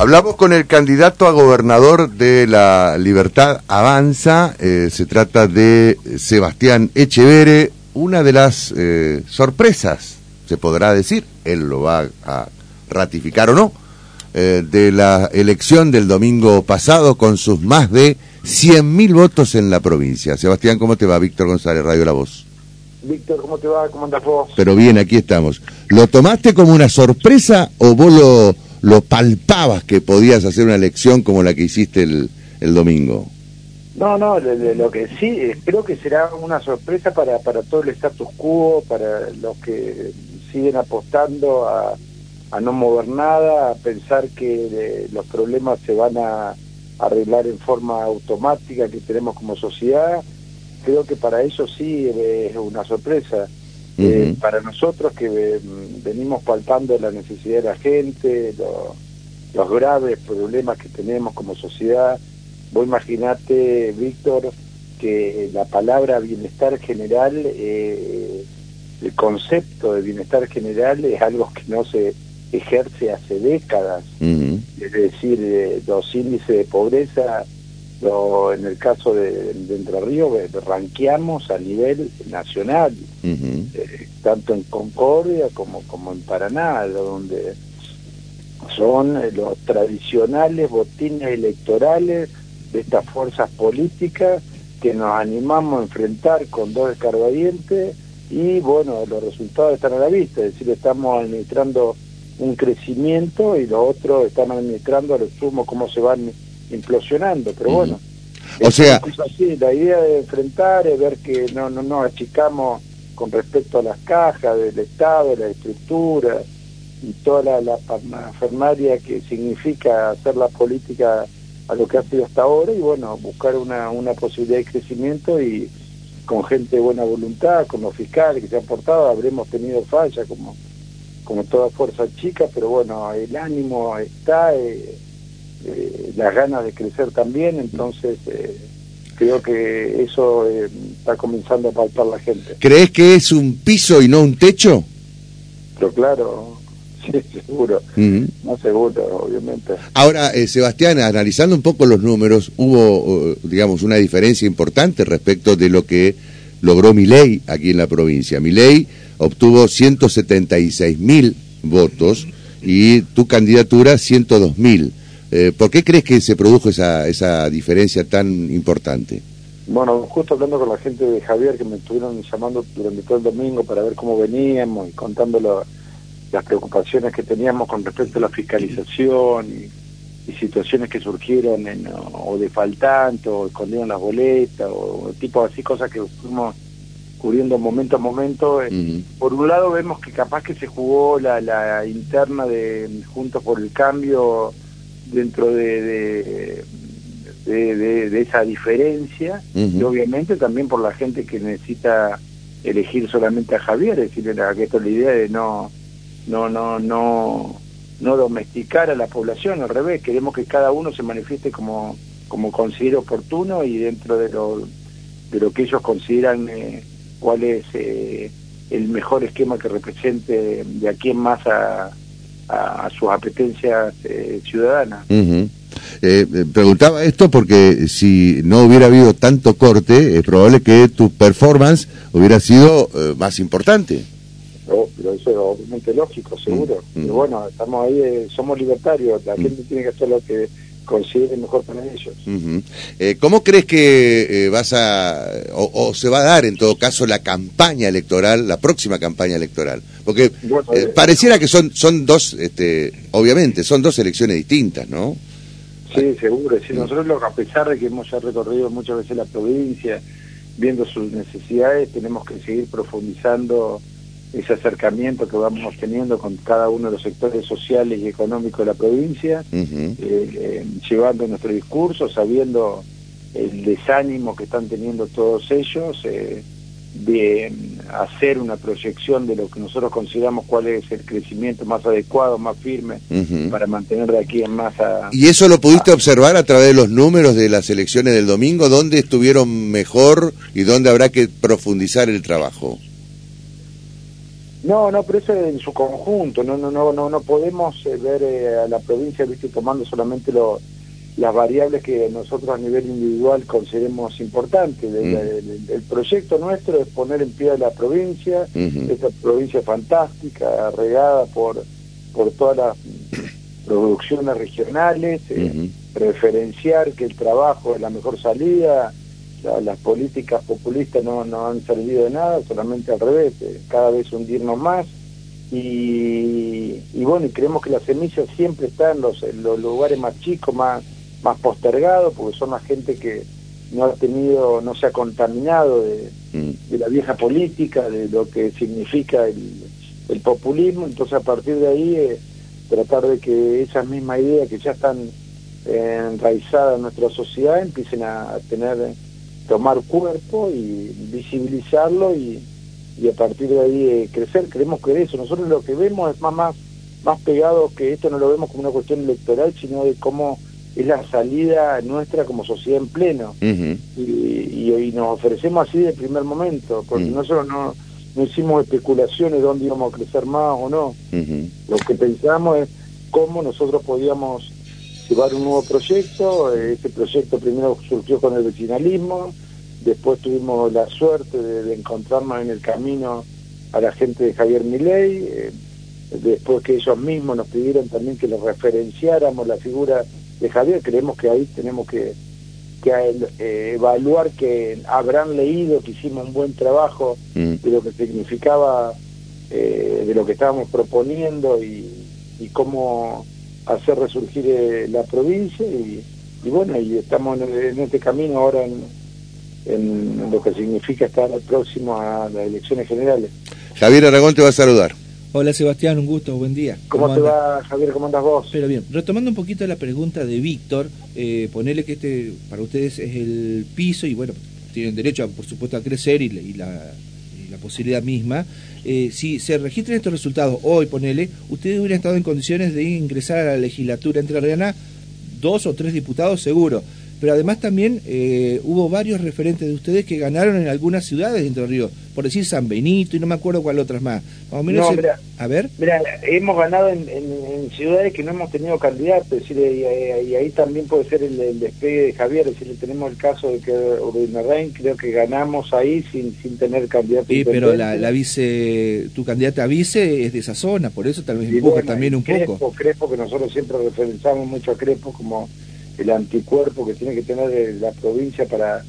Hablamos con el candidato a gobernador de la Libertad Avanza, eh, se trata de Sebastián Echevere, una de las eh, sorpresas, se podrá decir, él lo va a ratificar o no, eh, de la elección del domingo pasado con sus más de 100.000 votos en la provincia. Sebastián, ¿cómo te va? Víctor González, Radio La Voz. Víctor, ¿cómo te va? ¿Cómo andas vos? Pero bien, aquí estamos. ¿Lo tomaste como una sorpresa o vos lo, lo palpabas que podías hacer una elección como la que hiciste el, el domingo? No, no, lo, que sí, eh, creo que será una sorpresa para, para todo el status quo, para los que siguen apostando a, a no mover nada, a pensar que eh, los problemas se van a arreglar en forma automática que tenemos como sociedad. Creo que para eso sí es una sorpresa. Eh, para nosotros que venimos palpando la necesidad de la gente, los graves problemas que tenemos como sociedad, vos imaginate, Víctor, que la palabra bienestar general, eh, el concepto de bienestar general es algo que no se ejerce hace décadas. Es decir, eh, los índices de pobreza, lo, en el caso de, Entre Ríos, eh, ranqueamos a nivel nacional, tanto en Concordia como, como en Paraná, donde son los tradicionales botines electorales de estas fuerzas políticas que nos animamos a enfrentar con dos escarbadientes y bueno, los resultados están a la vista, es decir, estamos administrando un crecimiento y los otros están administrando a lo sumo cómo se van implosionando, pero bueno. O sea, la idea de enfrentar es ver que no no no achicamos con respecto a las cajas del Estado, la estructura y toda la, la que significa hacer la política a lo que ha sido hasta ahora y bueno, buscar una, una posibilidad de crecimiento y con gente de buena voluntad, con los fiscales que se han portado, habremos tenido falla como, como toda fuerza chica, pero bueno, el ánimo está, eh, eh, las ganas de crecer también, entonces eh, creo que eso está comenzando a palpar la gente. ¿Crees que es un piso y no un techo? Pero claro, Sí, seguro. No seguro, obviamente. Ahora, eh, Sebastián, analizando un poco los números, hubo, digamos, una diferencia importante respecto de lo que logró Milei aquí en la provincia. Milei obtuvo 176 mil votos y tu candidatura 102 mil. Eh, ¿Por qué crees que se produjo esa, esa diferencia tan importante? Bueno, justo hablando con la gente de Javier, que me estuvieron llamando durante todo el domingo para ver cómo veníamos y contándolo las preocupaciones que teníamos con respecto a la fiscalización y, situaciones que surgieron en, o de faltante o escondieron las boletas o, tipo así cosas que fuimos cubriendo momento a momento. Eh, por un lado vemos que capaz que se jugó la, la interna de Juntos por el Cambio dentro de, de, de, esa diferencia y obviamente también por la gente que necesita elegir solamente a Javier, es decir, que esto es la idea de no no, no, no, no domesticar a la población, al revés, queremos que cada uno se manifieste como, como considere oportuno y dentro de lo, de lo que ellos consideran eh, cuál es eh, el mejor esquema que represente de aquí en más a, a, sus apetencias eh, ciudadanas. preguntaba esto porque si no hubiera habido tanto corte, es probable que tu performance hubiera sido más importante pero eso es obviamente lógico, seguro. Mm. Pero bueno, estamos ahí, eh, somos libertarios, la mm. gente tiene que hacer lo que considere mejor para ellos. Eh, ¿Cómo crees que eh, vas a, o, se va a dar en todo caso la campaña electoral, la próxima campaña electoral? Porque pareciera que son, son dos, este, obviamente, son dos elecciones distintas, ¿no? Sí, seguro. Sí, nosotros, a pesar de que hemos ya recorrido muchas veces la provincia, viendo sus necesidades, tenemos que seguir profundizando ese acercamiento que vamos teniendo con cada uno de los sectores sociales y económicos de la provincia, eh, eh, llevando nuestro discurso, sabiendo el desánimo que están teniendo todos ellos, eh, de hacer una proyección de lo que nosotros consideramos cuál es el crecimiento más adecuado, más firme, para mantener de aquí en más ¿Y eso lo pudiste observar a través de los números de las elecciones del domingo? ¿Dónde estuvieron mejor y dónde habrá que profundizar el trabajo? No, no, pero eso en su conjunto, no, no, no, no, no podemos eh, ver eh, a la provincia, viste, tomando solamente las variables que nosotros a nivel individual consideremos importantes. Mm. El, proyecto nuestro es poner en pie a la provincia, esta provincia fantástica, regada por, por todas las producciones regionales, eh, referenciar que el trabajo es la mejor salida, las políticas populistas no, no han servido de nada, solamente al revés, eh, cada vez hundirnos más. Y, y, bueno, y creemos que la semilla siempre está en los, los lugares más chicos, más, más postergados, porque son la gente que no ha tenido, no se ha contaminado de, mm. de la vieja política, de lo que significa el, el populismo. Entonces, a partir de ahí, eh, tratar de que esas mismas ideas que ya están eh, enraizadas en nuestra sociedad empiecen a tener tomar cuerpo y visibilizarlo y, y a partir de ahí eh, crecer. Creemos que eso, nosotros lo que vemos es más, más, más pegado que esto no lo vemos como una cuestión electoral, sino de cómo es la salida nuestra como sociedad en pleno. y, y, nos ofrecemos así de primer momento, porque nosotros no, no hicimos especulaciones de dónde íbamos a crecer más o no. Lo que pensamos es cómo nosotros podíamos llevar un nuevo proyecto. Este proyecto primero surgió con el vecinalismo, después tuvimos la suerte de, encontrarnos en el camino a la gente de Javier Milei, eh, después que ellos mismos nos pidieron también que los referenciáramos la figura de Javier, creemos que ahí tenemos que, eh, evaluar que habrán leído que hicimos un buen trabajo mm. de lo que significaba, eh, de lo que estábamos proponiendo y, y cómo hacer resurgir eh, la provincia y, bueno, y estamos en, este camino ahora en, en, lo que significa estar próximo a las elecciones generales. Javier Aragón te va a saludar. Hola Sebastián, un gusto, buen día. ¿Cómo, te va Javier? ¿Cómo andas vos? Pero bien, retomando un poquito la pregunta de Víctor, eh, ponele que este para ustedes es el piso y bueno, tienen derecho por supuesto a crecer y, y la posibilidad misma, eh, si se registran estos resultados hoy, ponele, ustedes hubieran estado en condiciones de ingresar a la legislatura entre entrerriana dos o tres diputados seguro pero además también eh, hubo varios referentes de ustedes que ganaron en algunas ciudades de Entre Ríos, por decir San Benito y no me acuerdo cuál otras más. Más o menos a ver. Mira, hemos ganado en, ciudades que no hemos tenido candidatos, decir, y, ahí también puede ser el, despegue de Javier, es decir, tenemos el caso de que Rein, creo que ganamos ahí sin, sin tener candidato. Sí, pero la, vice, tu candidata a vice es de esa zona, por eso tal vez empuja también un poco. Crespo, que nosotros siempre referenciamos mucho a Crespo como el anticuerpo que tiene que tener la provincia para,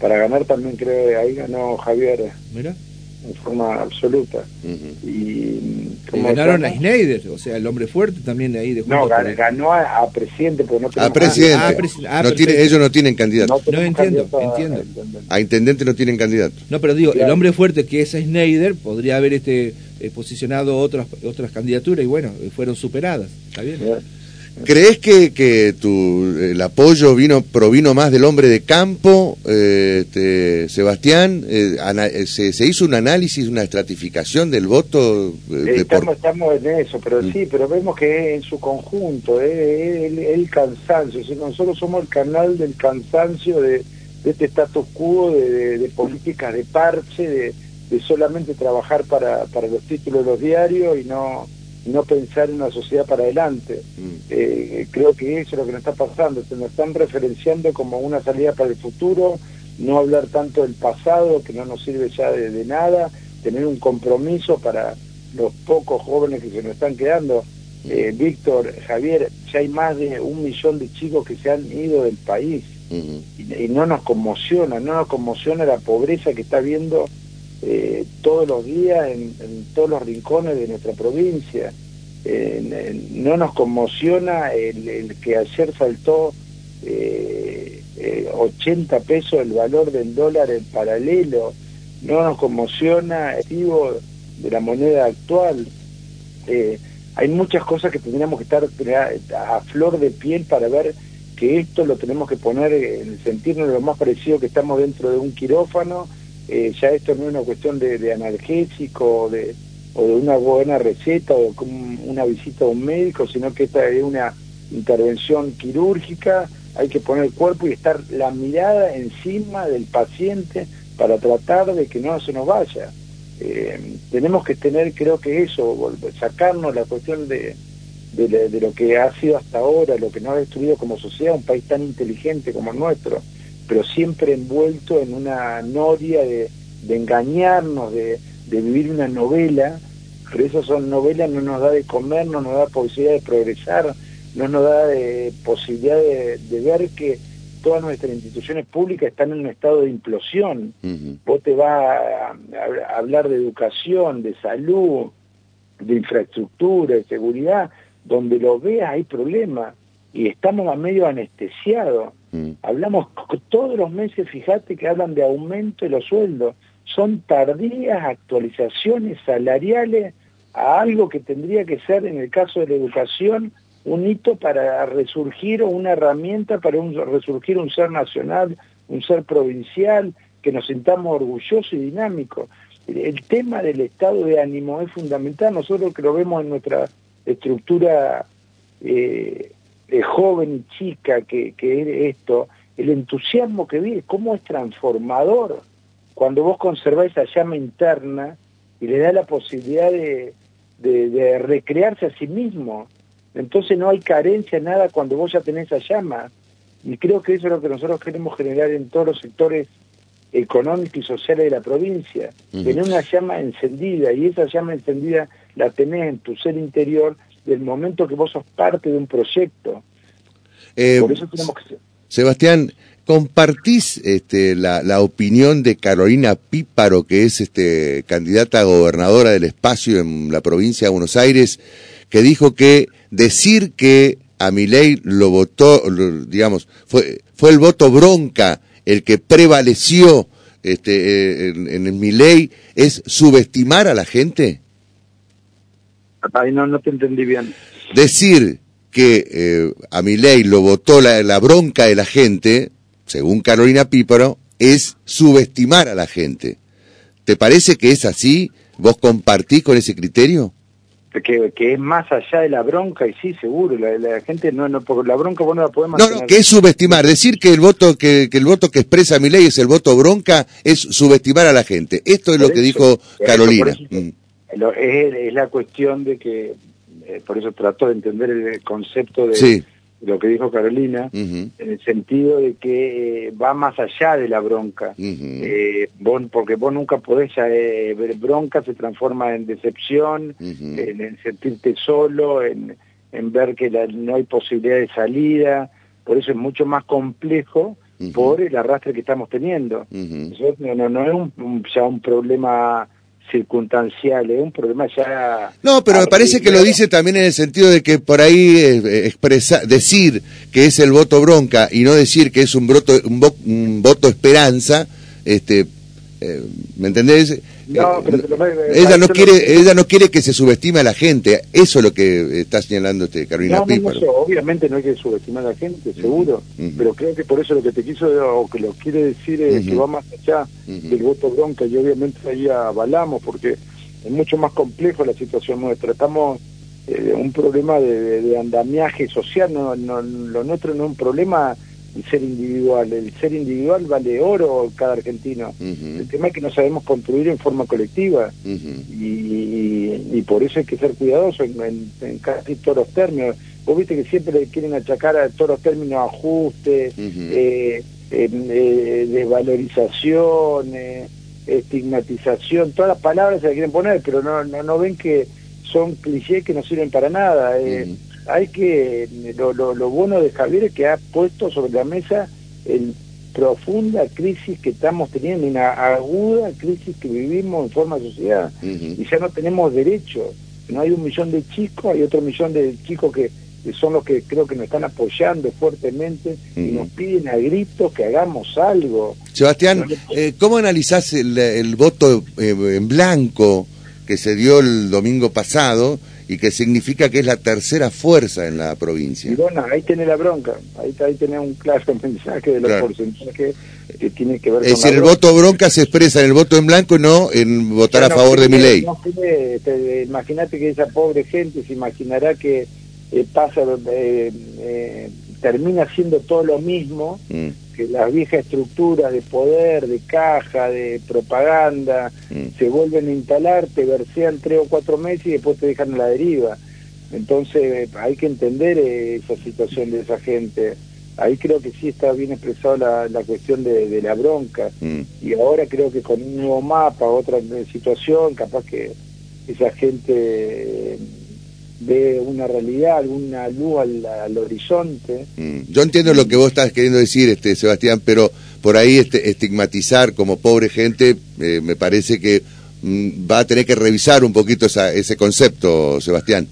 para ganar también creo que ahí ganó Javier. Mira. En forma absoluta. Y, ganaron a Schneider, o sea, el hombre fuerte también de ahí de No, ganó a, presidente, pero no A presidente. Ah, no tiene, ellos no tienen candidato. No, entiendo, entiendo. A, intendente no tienen candidato. No, pero digo, el hombre fuerte que es Schneider podría haber este eh, posicionado otras otras candidaturas y bueno, fueron superadas. ¿Está bien? ¿Crees que, que tu, el apoyo vino provino más del hombre de campo, eh, este, Sebastián? Eh, eh, se, hizo un análisis, una estratificación del voto? estamos, estamos en eso, pero mm. sí, pero vemos que en su conjunto, el, el, cansancio, nosotros somos el canal del cansancio de, este status quo, de, de, políticas de parche, de, de solamente trabajar para, para los títulos de los diarios y no no pensar en una sociedad para adelante. Mm. Eh, creo que eso es lo que nos está pasando, se nos están referenciando como una salida para el futuro, no hablar tanto del pasado, que no nos sirve ya de, nada, tener un compromiso para los pocos jóvenes que se nos están quedando. Mm. Eh, Víctor, Javier, ya hay más de un millón de chicos que se han ido del país mm-hmm. y, no nos conmociona, no nos conmociona la pobreza que está habiendo eh, todos los días en, todos los rincones de nuestra provincia. no nos conmociona el, que ayer saltó eh, 80 eh, pesos el valor del dólar en paralelo, no nos conmociona el tipo de la moneda actual. Eh, hay muchas cosas que tendríamos que estar a flor de piel para ver que esto lo tenemos que poner en sentirnos lo más parecido que estamos dentro de un quirófano eh, ya esto no es una cuestión de, analgésico o de, o de una buena receta o una visita a un médico, sino que esta es una intervención quirúrgica, hay que poner el cuerpo y estar la mirada encima del paciente para tratar de que no se nos vaya. Eh, tenemos que tener, creo que eso, sacarnos la cuestión de, de, lo que ha sido hasta ahora, lo que nos ha destruido como sociedad, un país tan inteligente como el nuestro, pero siempre envuelto en una noria de, engañarnos, de, vivir una novela, pero eso son novelas, no nos da de comer, no nos da posibilidad de progresar, no nos da de posibilidad de ver que todas nuestras instituciones públicas están en un estado de implosión. Vos te vas a, hablar de educación, de salud, de infraestructura, de seguridad, donde lo veas hay problemas y estamos a medio anestesiados. Hablamos todos los meses, fíjate que hablan de aumento de los sueldos. Son tardías actualizaciones salariales a algo que tendría que ser, en el caso de la educación, un hito para resurgir o una herramienta para un, resurgir un ser nacional, un ser provincial, que nos sintamos orgullosos y dinámicos. El tema del estado de ánimo es fundamental, nosotros que lo vemos en nuestra estructura eh, joven y chica que, que es esto, el entusiasmo que vive, cómo es transformador cuando vos conserváis esa llama interna y le da la posibilidad de, de recrearse a sí mismo entonces no hay carencia, nada cuando vos ya tenés esa llama. Y creo que eso es lo que nosotros queremos generar en todos los sectores económicos y sociales de la provincia. Tener una llama encendida y esa llama encendida la tenés en tu ser interior del momento que vos sos parte de un proyecto. Eh, Por eso tenemos que... Sebastián, ¿compartís este, la, la, opinión de Carolina Píparo, que es este, candidata a gobernadora del espacio en la provincia de Buenos Aires, que dijo que decir que a ley lo votó, digamos, fue, fue el voto bronca el que prevaleció este, eh, en, en mi ley, es subestimar a la gente? Ay, no, no te entendí bien. Decir que eh, a mi ley lo votó la, la, bronca de la gente, según Carolina Píparo, es subestimar a la gente. ¿Te parece que es así? ¿Vos compartís con ese criterio? que, que, es más allá de la bronca y sí seguro la, la gente no no porque la bronca vos no la podés no no que es subestimar decir que el voto que, que el voto que expresa mi ley es el voto bronca es subestimar a la gente esto es lo que dijo Carolina mm. Es, la cuestión de que eh, por eso trató de entender el concepto de sí. lo que dijo Carolina, en el sentido de que eh, va más allá de la bronca, eh, porque vos nunca podés eh, ver bronca, se transforma en decepción, en, sentirte solo, en, ver que no hay posibilidad de salida, por eso es mucho más complejo por el arrastre que estamos teniendo. no, no, es un, ya un problema circunstancial, es un problema ya... No, pero me parece que lo dice también en el sentido de que por ahí eh, expresa, decir que es el voto bronca y no decir que es un, voto, un, voto esperanza, este, eh, ¿me entendés? No, pero ella no quiere ella no quiere que se subestime a la gente. Eso es lo que está señalando este Carolina no, obviamente no hay que subestimar a la gente seguro. pero creo que por eso lo que te quiso o que lo quiere decir es que va más allá del voto bronca y obviamente ahí avalamos porque es mucho más complejo la situación nuestra. Estamos eh, un problema de, andamiaje social no, no, lo nuestro no es un problema el ser individual. El ser individual vale oro cada argentino. El tema es que no sabemos construir en forma colectiva. Y, por eso hay que ser cuidadosos en, casi todos los términos. Vos viste que siempre le quieren achacar a todos los términos ajuste, eh, eh, desvalorización, eh, estigmatización, todas las palabras se las quieren poner, pero no, no, no ven que son clichés que no sirven para nada hay que, lo, lo, bueno de Javier es que ha puesto sobre la mesa el profunda crisis que estamos teniendo, una aguda crisis que vivimos en forma de sociedad y ya no tenemos derechos. No hay un millón de chicos, hay otro millón de chicos que, son los que creo que nos están apoyando fuertemente y nos piden a gritos que hagamos algo. Sebastián, eh, ¿cómo analizás el, el voto eh, en blanco que se dio el domingo pasado? Y que significa que es la tercera fuerza en la provincia. Y bueno, ahí tiene la bronca, ahí, ahí tiene un claro mensaje de los porcentajes que tiene que ver es decir, el voto bronca se expresa en el voto en blanco y no en votar a favor de mi ley. Imagínate que esa pobre gente se imaginará que eh, pasa, eh, eh, termina siendo todo lo mismo, mm. Que las viejas estructuras de poder, de caja, de propaganda, Mm. se vuelven a instalar, te versean tres o cuatro meses y después te dejan a la deriva. Entonces hay que entender eh, esa situación de esa gente. Ahí creo que sí está bien expresada la, la cuestión de, de la bronca. Mm. Y ahora creo que con un nuevo mapa, otra situación, capaz que esa gente ve una realidad, alguna luz al, al horizonte. Mm. Yo entiendo lo que vos estás queriendo decir, este Sebastián, pero por ahí este, estigmatizar como pobre gente eh, me parece que mm, va a tener que revisar un poquito esa, ese concepto, Sebastián.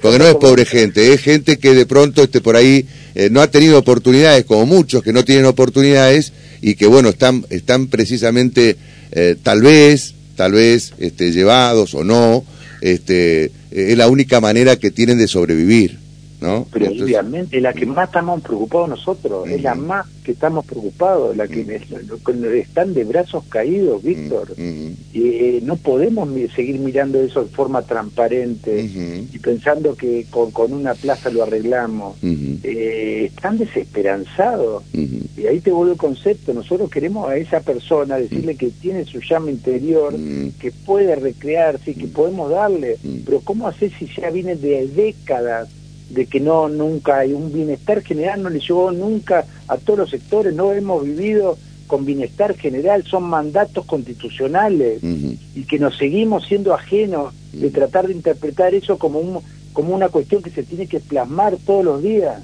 Porque no es pobre gente, es gente que de pronto este, por ahí eh, no ha tenido oportunidades, como muchos que no tienen oportunidades y que, bueno, están, están precisamente, eh, tal vez, tal vez, este, llevados o no, este, es la única manera que tienen de sobrevivir, ¿no? Pero Entonces, obviamente es la que más estamos preocupados nosotros, es la Ujú. más que estamos preocupados, la que lo- están de brazos caídos, Víctor. mm, mm, Y eh, no podemos seguir mirando eso de forma transparente y pensando que con, con una plaza lo arreglamos. Eh, están desesperanzados. Y ahí te vuelve el concepto. Nosotros queremos a esa persona decirle que tiene su llama interior, mm, que puede recrearse y que podemos darle. Mm. Pero ¿cómo hacer si ya viene de décadas de que no nunca hay un bienestar general, no le llegó nunca a todos los sectores, no hemos vivido con bienestar general, son mandatos constitucionales y que nos seguimos siendo ajenos de tratar de interpretar eso como un, como una cuestión que se tiene que plasmar todos los días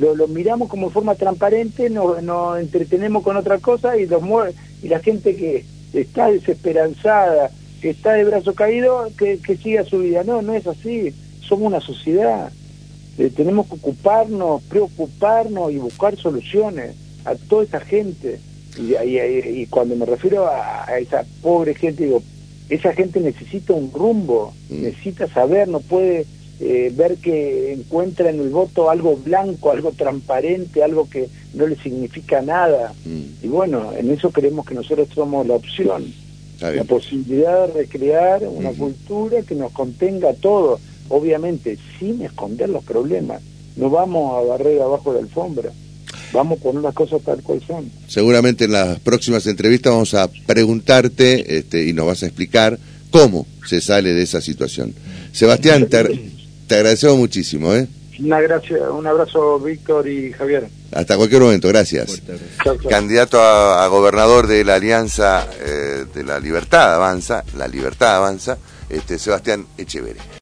lo, lo miramos como de forma transparente, nos, nos entretenemos con otra cosa y los y la gente que está desesperanzada, que está de brazo caído, que, que siga su vida. No, no es así. Somos una sociedad. Eh, tenemos que ocuparnos, preocuparnos y buscar soluciones a toda esa gente. Y, y- y- cuando me refiero a, a esa pobre gente, digo, esa gente necesita un rumbo, Mm. necesita saber, no puede eh, ver que encuentra en el voto algo blanco, algo transparente, algo que no le significa nada. Mm, Y bueno, en eso creemos que nosotros somos la opción, la posibilidad de recrear una cultura que nos contenga a todos, obviamente sin esconder los problemas. No vamos a barrer abajo de la alfombra, vamos a poner las cosas tal cual son. Seguramente en las próximas entrevistas vamos a preguntarte este, y nos vas a explicar cómo se sale de esa situación. Sebastián, te, te agradecemos muchísimo. ¿eh? Una gracia, un abrazo Víctor y Javier. Hasta cualquier momento, gracias. Candidato a, a gobernador de la Alianza eh, de la Libertad Avanza, la Libertad Avanza, este, Sebastián Echeverri.